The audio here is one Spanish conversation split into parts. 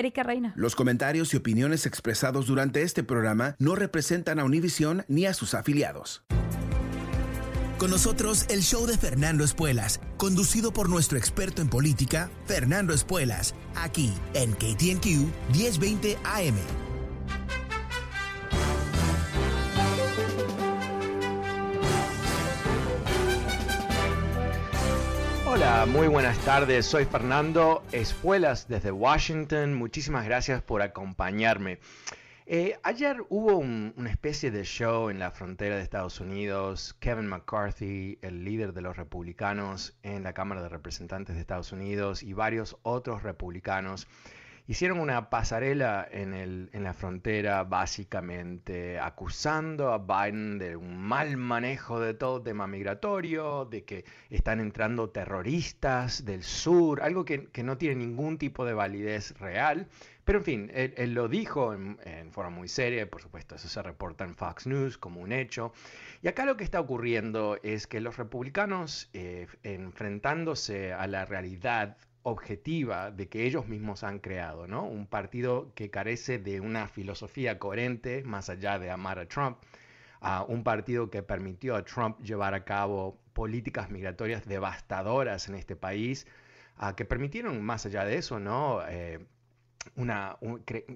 Erika Reina. Los comentarios y opiniones expresados durante este programa no representan a Univision ni a sus afiliados. Con nosotros el show de Fernando Espuelas, conducido por nuestro experto en política, Fernando Espuelas, aquí en KTNQ 1020 AM. Hola, muy buenas tardes. Soy Fernando Espuelas desde Washington. Muchísimas gracias por acompañarme. Eh, ayer hubo una especie de show en la frontera de Estados Unidos. Kevin McCarthy, el líder de los republicanos en la Cámara de Representantes de Estados Unidos, y varios otros republicanos hicieron una pasarela en, el, en, la frontera básicamente acusando a Biden de un mal manejo de todo tema migratorio, de que están entrando terroristas del sur, algo que, que no tiene ningún tipo de validez real. Pero en fin, él, lo dijo en, en, forma muy seria, por supuesto, eso se reporta en Fox News como un hecho. Y acá lo que está ocurriendo es que los republicanos, eh, enfrentándose a la realidad objetiva de que ellos mismos han creado, ¿no? Un partido que carece de una filosofía coherente, más allá de amar a Trump, un partido que permitió a Trump llevar a cabo políticas migratorias devastadoras en este país, a que permitieron, más allá de eso, ¿no? Eh, una,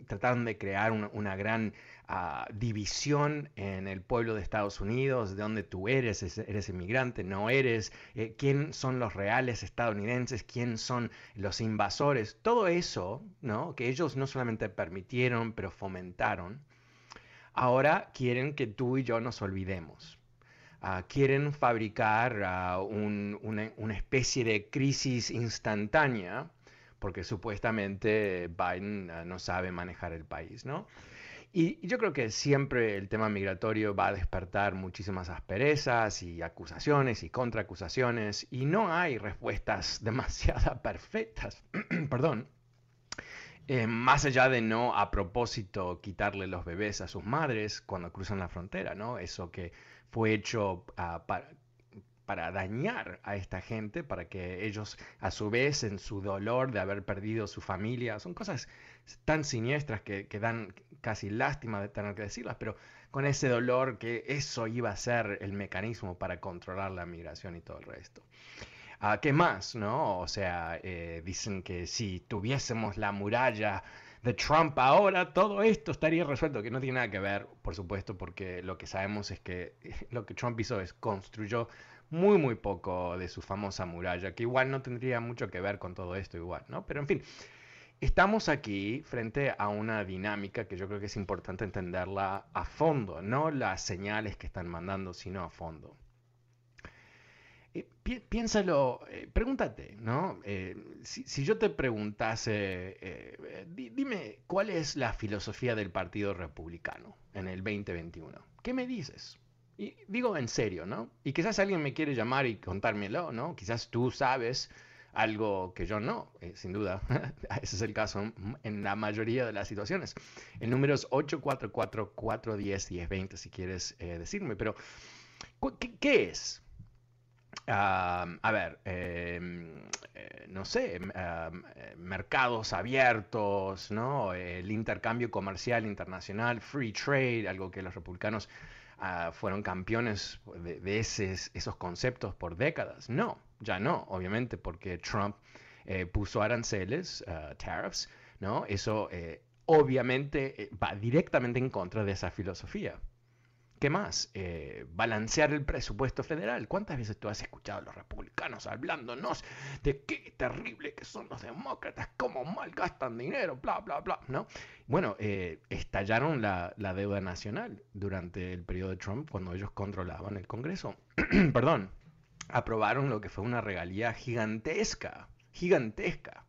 trataron de crear una, gran uh, división en el pueblo de Estados Unidos, de donde tú eres, eres inmigrante, no eres, eh, quién son los reales estadounidenses, quién son los invasores, todo eso, ¿no? Que ellos no solamente permitieron, pero fomentaron, ahora quieren que tú y yo nos olvidemos. Uh, quieren fabricar una, una especie de crisis instantánea porque supuestamente Biden uh, no sabe manejar el país, ¿no? Y, yo creo que siempre el tema migratorio va a despertar muchísimas asperezas y acusaciones y contraacusaciones y no hay respuestas demasiado perfectas, perdón, eh, más allá de no a propósito quitarle los bebés a sus madres cuando cruzan la frontera, ¿no? Eso que fue hecho uh, para, para dañar a esta gente, para que ellos a su vez en su dolor de haber perdido su familia, son cosas tan siniestras que, dan casi lástima de tener que decirlas, pero con ese dolor que eso iba a ser el mecanismo para controlar la migración y todo el resto. Ah, ¿Qué más? ¿no? O sea, eh, dicen que si tuviésemos la muralla de Trump ahora, todo esto estaría resuelto, que no tiene nada que ver, por supuesto, porque lo que sabemos es que lo que Trump hizo es construyó muy, muy poco de su famosa muralla, que igual no tendría mucho que ver con todo esto igual, ¿no? Pero en fin, estamos aquí frente a una dinámica que yo creo que es importante entenderla a fondo, no las señales que están mandando, sino a fondo. Eh, piénsalo, eh, pregúntate, ¿no? Eh, si, yo te preguntase, dime, ¿cuál es la filosofía del Partido Republicano en el 2021? ¿Qué me dices? Y digo en serio, ¿no? Y quizás alguien me quiere llamar y contármelo, ¿no? Quizás tú sabes algo que yo no, eh, sin duda. Ese es el caso en la mayoría de las situaciones. El número es 844-410-1020 si quieres eh, decirme, pero ¿qué, es? a ver, em, eh, no sé, mercados abiertos, ¿no? El intercambio comercial internacional, free trade, algo que los republicanos Ah, fueron campeones de, esos conceptos por décadas. No, ya no, obviamente, porque Trump eh, puso aranceles, uh, tariffs, ¿no? Eso eh, obviamente va directamente en contra de esa filosofía. ¿Qué más? Eh, balancear el presupuesto federal. ¿Cuántas veces tú has escuchado a los republicanos hablándonos de qué terrible que son los demócratas, cómo malgastan dinero, bla, bla, bla? ¿no? Bueno, eh, estallaron la, la, deuda nacional durante el periodo de Trump cuando ellos controlaban el Congreso. Perdón, aprobaron lo que fue una regalía gigantesca, gigantesca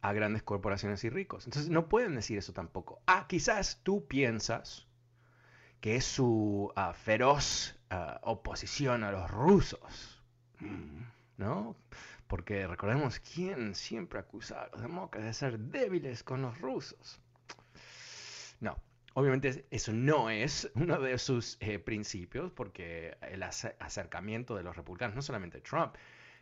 a grandes corporaciones y ricos. Entonces no pueden decir eso tampoco. Ah, quizás tú piensas que es su uh, feroz uh, oposición a los rusos, ¿no? Porque recordemos quién siempre acusa a los demócratas de ser débiles con los rusos. No, obviamente eso no es uno de sus eh, principios, porque el acercamiento de los republicanos, no solamente Trump,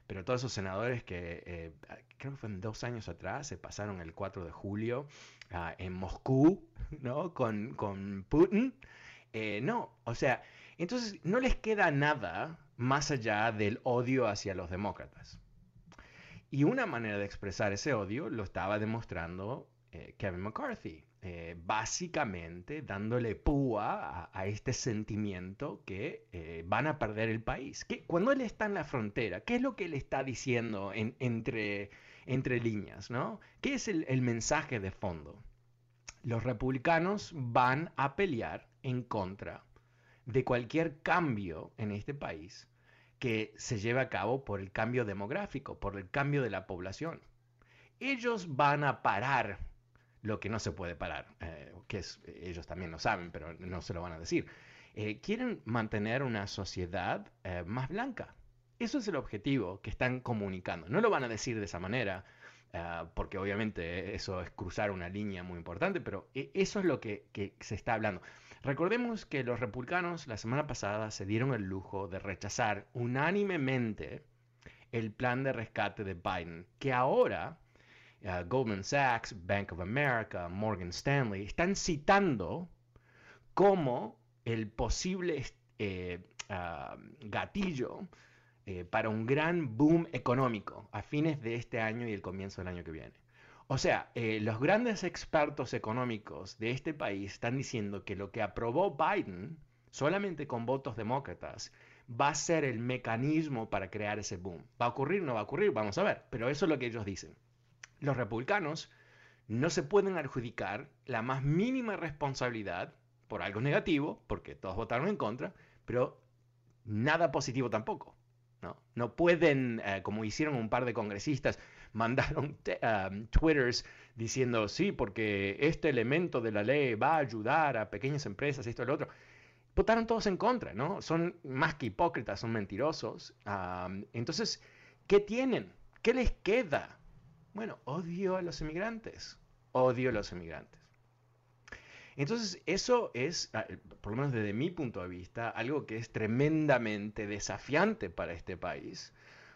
pero todos esos senadores que eh, creo que fue dos años atrás, se pasaron el 4 de julio uh, en Moscú, ¿no? Con Putin. Eh, no, o sea, entonces no les queda nada más allá del odio hacia los demócratas. Y una manera de expresar ese odio lo estaba demostrando eh, Kevin McCarthy, eh, básicamente dándole púa a, este sentimiento que van a perder el país. Que cuando él está en la frontera, ¿qué es lo que él está diciendo en, entre, entre líneas? ¿no? ¿Qué es el mensaje de fondo? Los republicanos van a pelear en contra de cualquier cambio en este país que se lleve a cabo por el cambio demográfico, por el cambio de la población. Ellos van a parar lo que no se puede parar, eh, que ellos también lo saben, pero no se lo van a decir. Eh, quieren mantener una sociedad eh, más blanca. Eso es el objetivo que están comunicando. No lo van a decir de esa manera, porque obviamente eso es cruzar una línea muy importante, pero eso es lo que, se está hablando. Recordemos que los republicanos la semana pasada se dieron el lujo de rechazar unánimemente el plan de rescate de Biden, que ahora uh, Goldman Sachs, Bank of America, Morgan Stanley están citando como el posible eh, uh, gatillo eh, para un gran boom económico a fines de este año y el comienzo del año que viene. O sea, eh, los grandes expertos económicos de este país están diciendo que lo que aprobó Biden, solamente con votos demócratas, va a ser el mecanismo para crear ese boom. ¿Va a ocurrir? No va a ocurrir, vamos a ver. Pero eso es lo que ellos dicen. Los republicanos no se pueden adjudicar la más mínima responsabilidad por algo negativo, porque todos votaron en contra, pero nada positivo tampoco. No, no pueden, eh, como hicieron un par de congresistas, mandaron um, twitters diciendo, sí, porque este elemento de la ley va a ayudar a pequeñas empresas, esto lo otro. Votaron todos en contra, ¿no? Son más que hipócritas, son mentirosos. Um, entonces, ¿qué tienen? ¿Qué les queda? Bueno, odio a los inmigrantes. Odio a los inmigrantes. Entonces, eso es, ah, por lo menos desde mi punto de vista, algo que es tremendamente desafiante para este país,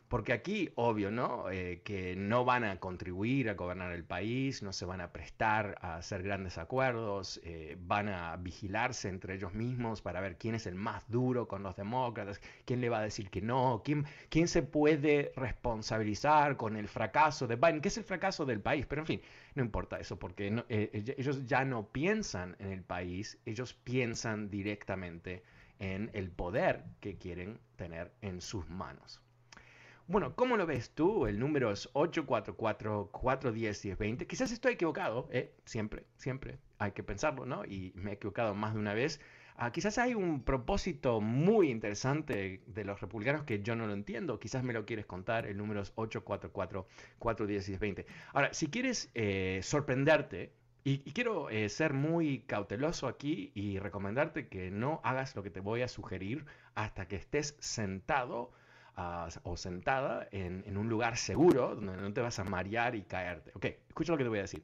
porque aquí, obvio, ¿no? Eh, que no van a contribuir a gobernar el país, no se van a prestar a hacer grandes acuerdos, eh, van a vigilarse entre ellos mismos para ver quién es el más duro con los demócratas, quién le va a decir que no, quién, se puede responsabilizar con el fracaso de Biden, que es el fracaso del país. Pero en fin, no importa eso, porque eh, ellos ya no piensan en el país, ellos piensan directamente en el poder que quieren tener en sus manos. Bueno, ¿cómo lo ves tú? El número es 844-410-1020. Quizás estoy equivocado, ¿eh? Siempre, siempre hay que pensarlo, ¿no? Y me he equivocado más de una vez. Ah, quizás hay un propósito muy interesante de los republicanos que yo no lo entiendo. Quizás me lo quieres contar. El número es 844-410-1020. Ahora, si quieres eh, sorprenderte, y, quiero eh, ser muy cauteloso aquí y recomendarte que no hagas lo que te voy a sugerir hasta que estés sentado o sentada en, en, un lugar seguro donde no te vas a marear y caerte. Ok, escucha lo que te voy a decir.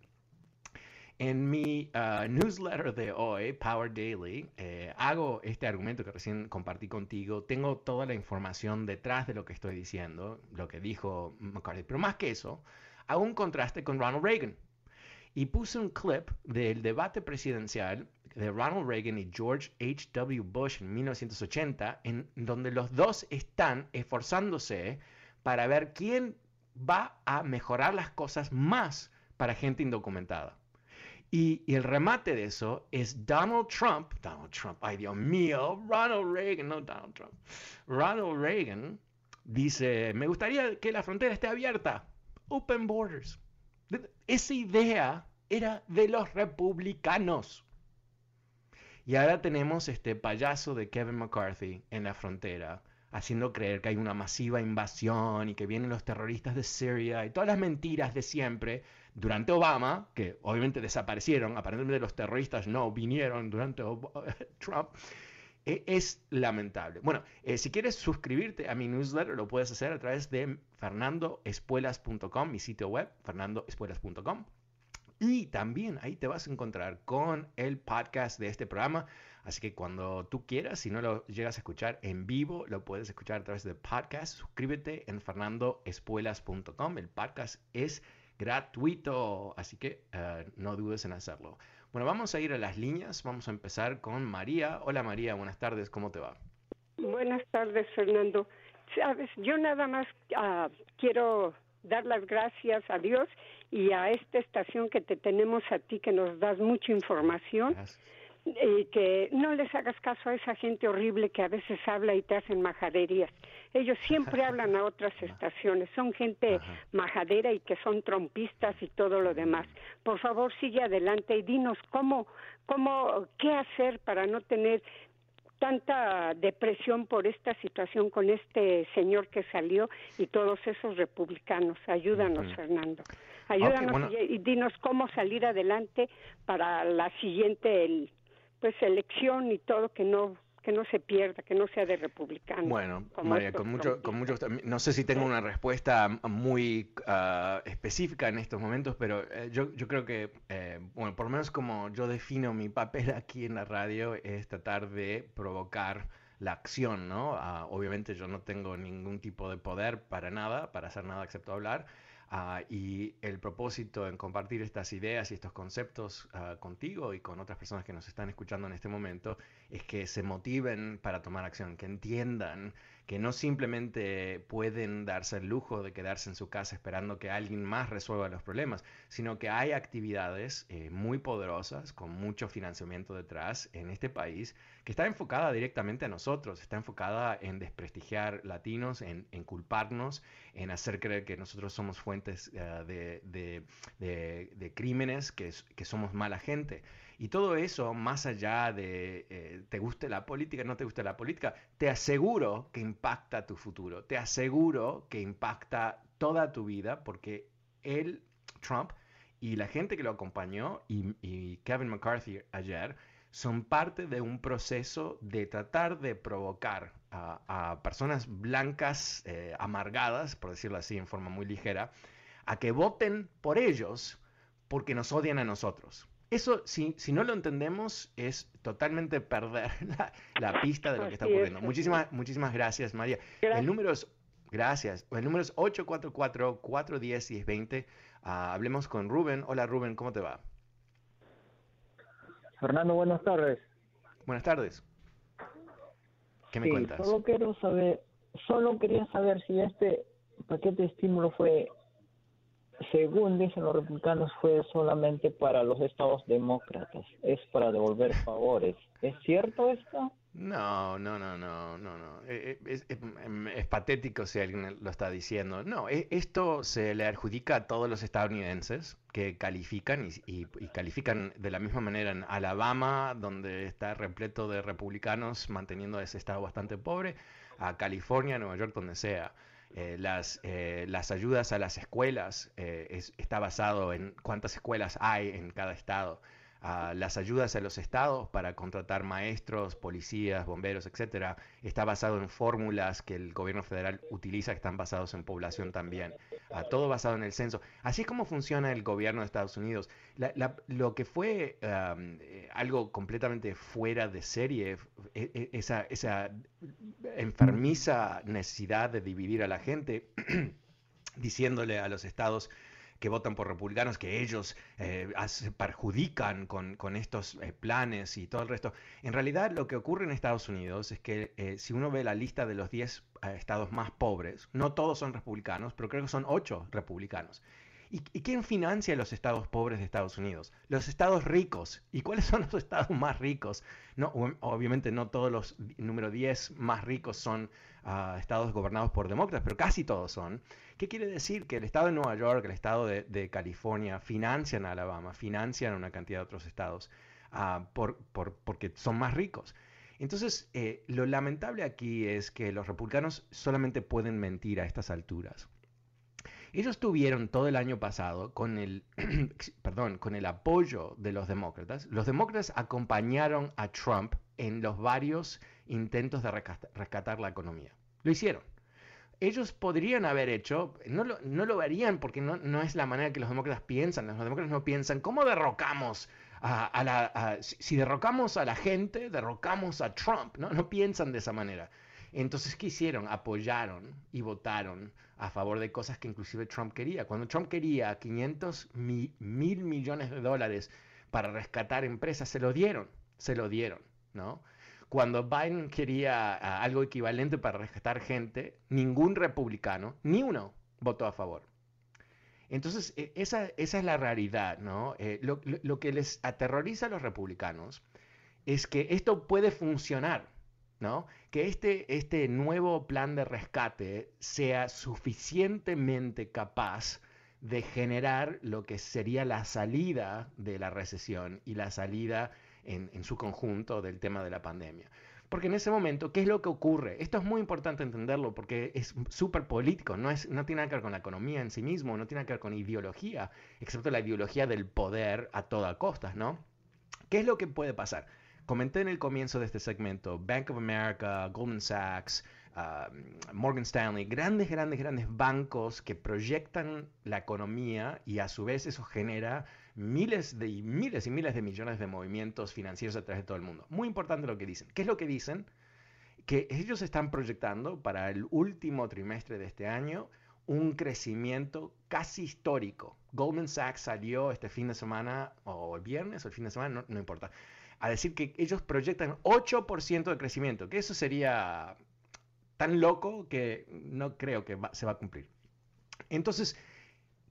En mi uh, newsletter de hoy, Power Daily, eh, hago este argumento que recién compartí contigo. Tengo toda la información detrás de lo que estoy diciendo, lo que dijo McCarthy. Pero más que eso, hago un contraste con Ronald Reagan. Y puse un clip del debate presidencial de Ronald Reagan y George H.W. Bush en 1980, en donde los dos están esforzándose para ver quién va a mejorar las cosas más para gente indocumentada. Y, el remate de eso es Donald Trump, Donald Trump, ay Dios mío, Ronald Reagan, no Donald Trump, Ronald Reagan dice, me gustaría que la frontera esté abierta, open borders. Esa idea era de los republicanos. Y ahora tenemos este payaso de Kevin McCarthy en la frontera, haciendo creer que hay una masiva invasión y que vienen los terroristas de Siria y todas las mentiras de siempre durante Obama, que obviamente desaparecieron, aparentemente los terroristas no vinieron durante Trump, es lamentable. Bueno, eh, si quieres suscribirte a mi newsletter, lo puedes hacer a través de fernandoespuelas.com, mi sitio web, fernandoespuelas.com. Y también ahí te vas a encontrar con el podcast de este programa. Así que cuando tú quieras, si no lo llegas a escuchar en vivo, lo puedes escuchar a través de podcast. Suscríbete en fernandoespuelas.com. El podcast es gratuito, así que eh, no dudes en hacerlo. Bueno, vamos a ir a las líneas. Vamos a empezar con María. Hola María, buenas tardes, ¿cómo te va? Buenas tardes, Fernando. Sabes, yo nada más ah, quiero dar las gracias a Dios y a esta estación que te tenemos a ti, que nos das mucha información. Y que no les hagas caso a esa gente horrible que a veces habla y te hacen majaderías. Ellos siempre hablan a otras estaciones, son gente majadera y que son trompistas y todo lo demás. Por favor, sigue adelante y dinos cómo, cómo, qué hacer para no tener tanta depresión por esta situación con este señor que salió y todos esos republicanos. Ayúdanos, Fernando. Ayúdanos y, dinos cómo salir adelante para la siguiente pues elección y todo que no que no se pierda, que no sea de republicano. Bueno, María, con mucho, con mucho, no sé si tengo una respuesta muy ah, específica en estos momentos, pero eh, yo, yo creo que, eh, bueno, por lo menos como yo defino mi papel aquí en la radio es tratar de provocar la acción, ¿no? Ah, obviamente yo no tengo ningún tipo de poder para nada, para hacer nada excepto hablar, Ah, y el propósito en compartir estas ideas y estos conceptos ah, contigo y con otras personas que nos están escuchando en este momento es que se motiven para tomar acción, que entiendan que no simplemente pueden darse el lujo de quedarse en su casa esperando que alguien más resuelva los problemas, sino que hay actividades eh, muy poderosas con mucho financiamiento detrás en este país que está enfocada directamente a nosotros, está enfocada en desprestigiar latinos, en, culparnos, en hacer creer que nosotros somos fuentes eh, de, crímenes, que, que somos mala gente. Y todo eso, más allá de eh, te guste la política, no te guste la política, te aseguro que impacta tu futuro, te aseguro que impacta toda tu vida, porque él, Trump, y la gente que lo acompañó, y, Kevin McCarthy ayer, son parte de un proceso de tratar de provocar a, personas blancas, eh, amargadas, por decirlo así en forma muy ligera, a que voten por ellos porque nos odian a nosotros. Eso, si, si no lo entendemos, es totalmente perder la, pista de lo que está ocurriendo. Muchísimas, muchísimas gracias, María. El número es, gracias. El número es 844-410-1020. Ah, hablemos con Rubén. Hola, Rubén, ¿cómo te va? Fernando, buenas tardes. Buenas tardes. ¿Qué me cuentas? Solo quiero saber, solo quería saber si este paquete de estímulo fue según dicen los republicanos, fue solamente para los estados demócratas, es para devolver favores. ¿Es cierto esto? No, no, no, no, no, no. Eh, eh, em, es, patético si alguien lo está diciendo. No, e, esto se le adjudica a todos los estadounidenses que califican y, y califican de la misma manera en Alabama, donde está repleto de republicanos manteniendo ese estado bastante pobre, a California, Nueva York, donde sea. Eh, las, eh, las ayudas a las escuelas eh, está basado en cuántas escuelas hay en cada estado las ayudas a los estados para contratar maestros, policías, bomberos, etcétera, está basado en fórmulas que el gobierno federal utiliza que están basados en población también. Todo basado en el censo. Así es como funciona el gobierno de Estados Unidos. lo que fue eh, algo completamente fuera de serie, e, e, esa, esa enfermiza necesidad de dividir a la gente, diciéndole a los estados que votan por republicanos, que ellos eh, perjudican con, estos eh, planes y todo el resto. En realidad lo que ocurre en Estados Unidos es que eh, si uno ve la lista de los 10 estados más pobres, no todos son republicanos, pero creo que son 8 republicanos. ¿Y, quién financia los estados pobres de Estados Unidos? Los estados ricos. ¿Y cuáles son los estados más ricos? Obviamente no todos los número 10 más ricos son ah, estados gobernados por demócratas, pero casi todos son. ¿Qué quiere decir? Que el estado de Nueva York, el estado de, California financian a Alabama, financian a una cantidad de otros estados ah, por, porque son más ricos. Entonces, eh, lo lamentable aquí es que los republicanos solamente pueden mentir a estas alturas. Ellos tuvieron todo el año pasado con el, perdón, con el apoyo de los demócratas. Los demócratas acompañaron a Trump en los varios intentos de rescatar la economía. Lo hicieron. Ellos podrían haber hecho, no lo, no lo harían porque no, es la manera que los demócratas piensan. Los demócratas no piensan, ¿cómo derrocamos a, la... si derrocamos a la gente, derrocamos a Trump. ¿no? no piensan de esa manera. Entonces, ¿qué hicieron? Apoyaron y votaron a favor de cosas que inclusive Trump quería. Cuando Trump quería 500 mil millones de dólares para rescatar empresas, se lo dieron, se lo dieron, ¿no? Cuando Biden quería algo equivalente para rescatar gente, ningún republicano, ni uno, votó a favor. Entonces, e, esa, es la realidad, ¿no? Eh, lo que les aterroriza a los republicanos es que esto puede funcionar, que este, este nuevo plan de rescate sea suficientemente capaz de generar lo que sería la salida de la recesión y la salida en, en su conjunto del tema de la pandemia. Porque en ese momento, ¿qué es lo que ocurre? Esto es muy importante entenderlo porque es súper político, no, es, no tiene nada que ver con la economía en sí mismo, no tiene nada que ver con ideología, excepto la ideología del poder a toda costa, ¿no? ¿Qué es lo que puede pasar? Comenté en el comienzo de este segmento, Bank of America, Goldman Sachs, um, Morgan Stanley, grandes, grandes, grandes bancos que proyectan la economía y a su vez eso genera miles de miles y miles de millones de movimientos financieros a través de todo el mundo. Muy importante lo que dicen. ¿Qué es lo que dicen? Que ellos están proyectando para el último trimestre de este año un crecimiento casi histórico. Goldman Sachs salió este fin de semana, o el viernes, o el fin de semana, no importa, a decir que ellos proyectan 8% de crecimiento, que eso sería tan loco que no creo que se va a cumplir. Entonces,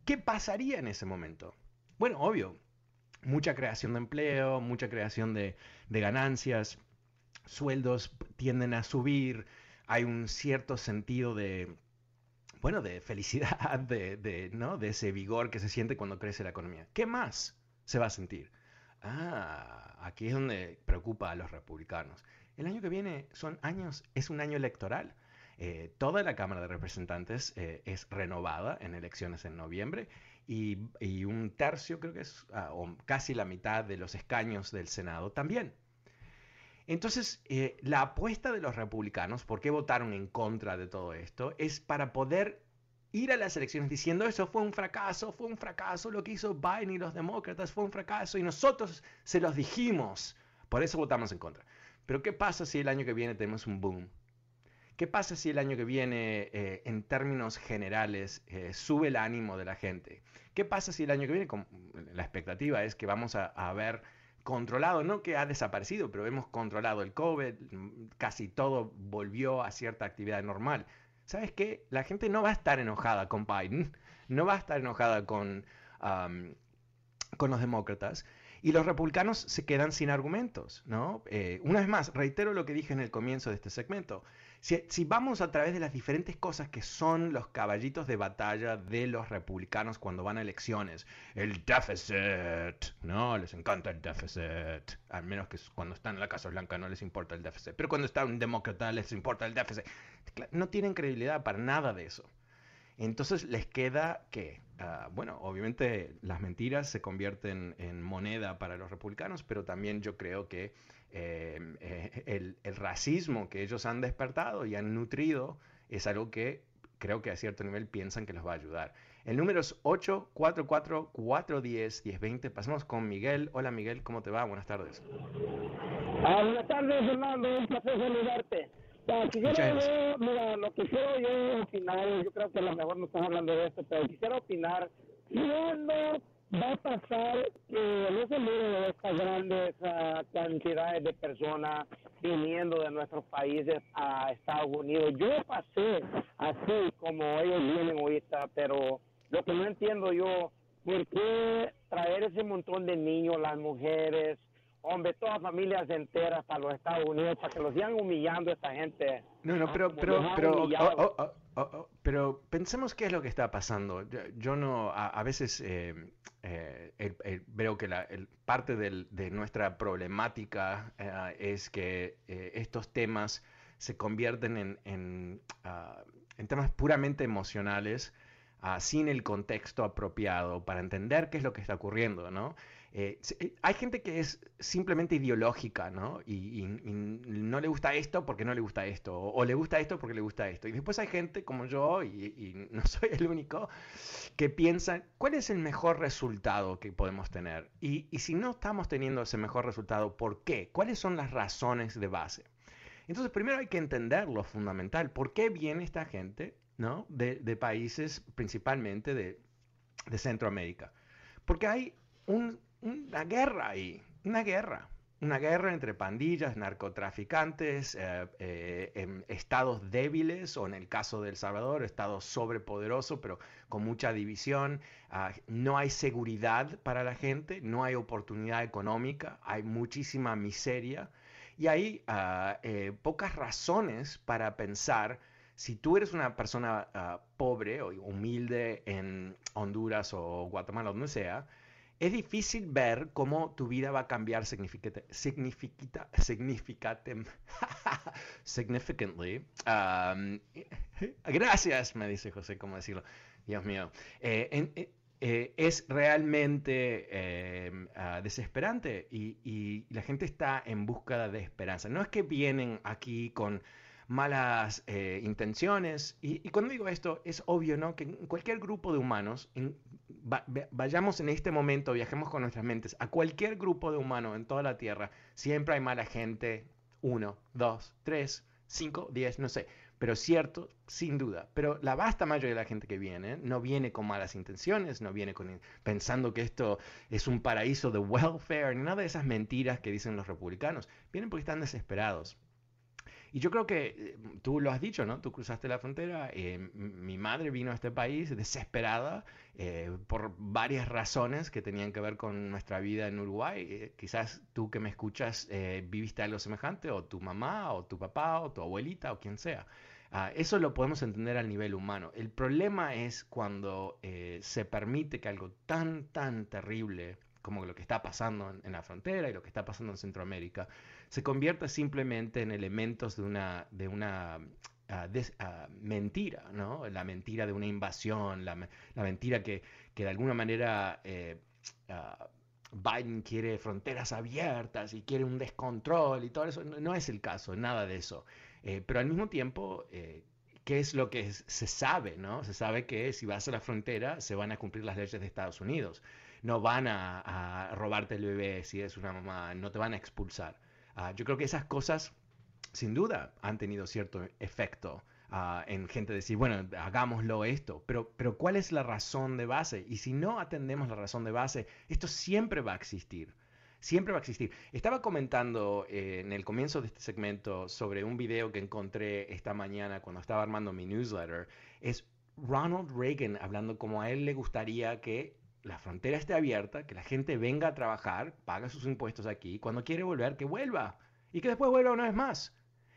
¿qué pasaría en ese momento? Bueno, obvio, mucha creación de empleo, mucha creación de, ganancias, sueldos tienden a subir, hay un cierto sentido de, bueno, de felicidad, de, ¿no? de ese vigor que se siente cuando crece la economía. ¿Qué más se va a sentir? Ah, aquí es donde preocupa a los republicanos. El año que viene son años, es un año electoral. Eh, toda la Cámara de Representantes eh, es renovada en elecciones en noviembre y, un tercio, creo que es, ah, o casi la mitad de los escaños del Senado también. Entonces, eh, la apuesta de los republicanos, ¿por qué votaron en contra de todo esto? Es para poder ir a las elecciones diciendo eso fue un fracaso, fue un fracaso, lo que hizo Biden y los demócratas fue un fracaso y nosotros se los dijimos, por eso votamos en contra. Pero ¿qué pasa si el año que viene tenemos un boom? ¿Qué pasa si el año que viene, eh, en términos generales, eh, sube el ánimo de la gente? ¿Qué pasa si el año que viene, la expectativa es que vamos a, a controlado, no que ha desaparecido, pero hemos controlado el COVID, casi todo volvió a cierta actividad normal. ¿Sabes qué? La gente no va a estar enojada con Biden, no va a estar enojada con, con los demócratas. Y los republicanos se quedan sin argumentos, ¿no? Eh, una vez más, reitero lo que dije en el comienzo de este segmento. Si, vamos a través de las diferentes cosas que son los caballitos de batalla de los republicanos cuando van a elecciones, el déficit, ¿no? Les encanta el déficit, al menos que cuando están en la Casa Blanca no les importa el déficit, pero cuando está un demócrata les importa el déficit. No tienen credibilidad para nada de eso. Entonces les queda que, ah, bueno, obviamente las mentiras se convierten en moneda para los republicanos, pero también yo creo que eh, el, racismo que ellos han despertado y han nutrido es algo que creo que a cierto nivel piensan que los va a ayudar. El número es 844-410-1020. Pasemos con Miguel. Hola Miguel, ¿cómo te va? Buenas tardes. Ah, buenas tardes, Fernando. Un placer saludarte. Ah, quisiera mira, lo que quiero yo opinar, yo creo que a lo mejor no están hablando de esto, pero quisiera opinar ¿Cuándo va a pasar que no se miren estas grandes cantidades de personas viniendo de nuestros países a Estados Unidos? Yo pasé así como ellos vienen ahorita, pero lo que no entiendo yo, ¿por qué traer ese montón de niños, las mujeres, hombre, todas familias enteras para los Estados Unidos, para que los sigan humillando a esta gente. No, no, pero, pero, pero, oh, oh, oh, pero pensemos qué es lo que está pasando. Yo, no, a, veces eh, eh, veo que la parte de nuestra problemática eh, es que estos temas se convierten en, en, ah, en temas puramente emocionales. Ah, sin el contexto apropiado para entender qué es lo que está ocurriendo, ¿no? Eh, eh, hay gente que es simplemente ideológica, ¿no? Y, no le gusta esto porque no le gusta esto, o, le gusta esto porque le gusta esto. Y después hay gente como yo, y, no soy el único, que piensa, ¿cuál es el mejor resultado que podemos tener? Y, si no estamos teniendo ese mejor resultado, ¿por qué? ¿Cuáles son las razones de base? Entonces, primero hay que entender lo fundamental. ¿Por qué viene esta gente, ¿no? De, países principalmente de, de Centroamérica. Porque hay un una guerra ahí, una guerra. Una guerra entre pandillas, narcotraficantes, eh, eh, estados débiles, o en el caso de El Salvador, estados sobrepoderosos, pero con mucha división. Ah, no hay seguridad para la gente, no hay oportunidad económica, hay muchísima miseria y hay ah, eh, pocas razones para pensar si tú eres una persona ah, pobre o humilde en Honduras o Guatemala, donde sea, es difícil ver cómo tu vida va a cambiar significantly. Um, gracias, me dice José, ¿cómo decirlo? Dios mío. Eh, eh, eh, es realmente em, ah, desesperante y, la gente está en búsqueda de esperanza. No es que vienen aquí con malas eh, intenciones. Y, cuando digo esto, es obvio, ¿no? Que en cualquier grupo de humanos, vayamos en este momento, viajemos con nuestras mentes a cualquier grupo de humanos en toda la Tierra, siempre hay mala gente, uno, dos, tres, cinco, diez, no sé. Pero cierto, sin duda. Pero la vasta mayoría de la gente que viene no viene con malas intenciones, no viene con, pensando que esto es un paraíso de welfare, ni nada de esas mentiras que dicen los republicanos. Vienen porque están desesperados. Y yo creo que eh, tú lo has dicho, ¿no? Tú cruzaste la frontera, eh, mi madre vino a este país desesperada eh, por varias razones que tenían que ver con nuestra vida en Uruguay. quizás tú que me escuchas viviste algo semejante, o tu mamá, o tu papá, o tu abuelita, o quien sea. Ah, eso lo podemos entender al nivel humano. El problema es cuando se permite que algo tan, tan terrible como lo que está pasando en, la frontera y lo que está pasando en Centroamérica, se convierta simplemente en elementos de una, de una ah, ah, mentira, ¿no? La mentira de una invasión, la, mentira que, de alguna manera eh, ah, Biden quiere fronteras abiertas y quiere un descontrol y todo eso. No, es el caso, nada de eso. Eh, pero al mismo tiempo, eh, ¿qué es lo que se sabe, no? Se sabe que si vas a la frontera se van a cumplir las leyes de Estados Unidos no van a, robarte el bebé si es una mamá, no te van a expulsar. Ah, yo creo que esas cosas, sin duda, han tenido cierto efecto ah, en gente decir, bueno, hagámoslo esto, pero, pero ¿cuál es la razón de base? Y si no atendemos la razón de base, esto siempre va a existir. Siempre va a existir. Estaba comentando eh, en el comienzo de este segmento sobre un video que encontré esta mañana cuando estaba armando mi newsletter. Es Ronald Reagan hablando como a él le gustaría que la frontera esté abierta, que la gente venga a trabajar, paga sus impuestos aquí, cuando quiere volver, que vuelva. Y que después vuelva una vez más.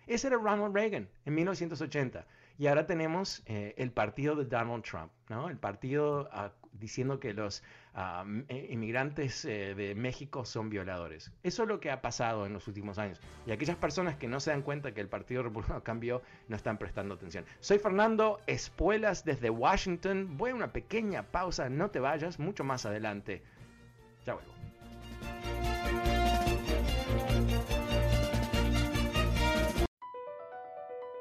Ese era Ronald Reagan en 1980. Y ahora tenemos eh, el partido de Donald Trump, ¿no? El partido ah, diciendo que los eh, inmigrantes eh, de México son violadores. Eso es lo que ha pasado en los últimos años. Y aquellas personas que no se dan cuenta que el Partido Republicano cambió no están prestando atención. Soy Fernando Espuelas desde Washington. Voy a una pequeña pausa, no te vayas, mucho más adelante. Ya vuelvo.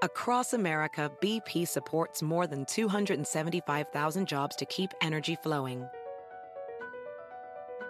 Across America, BP supports more than 275,000 jobs to keep energy flowing.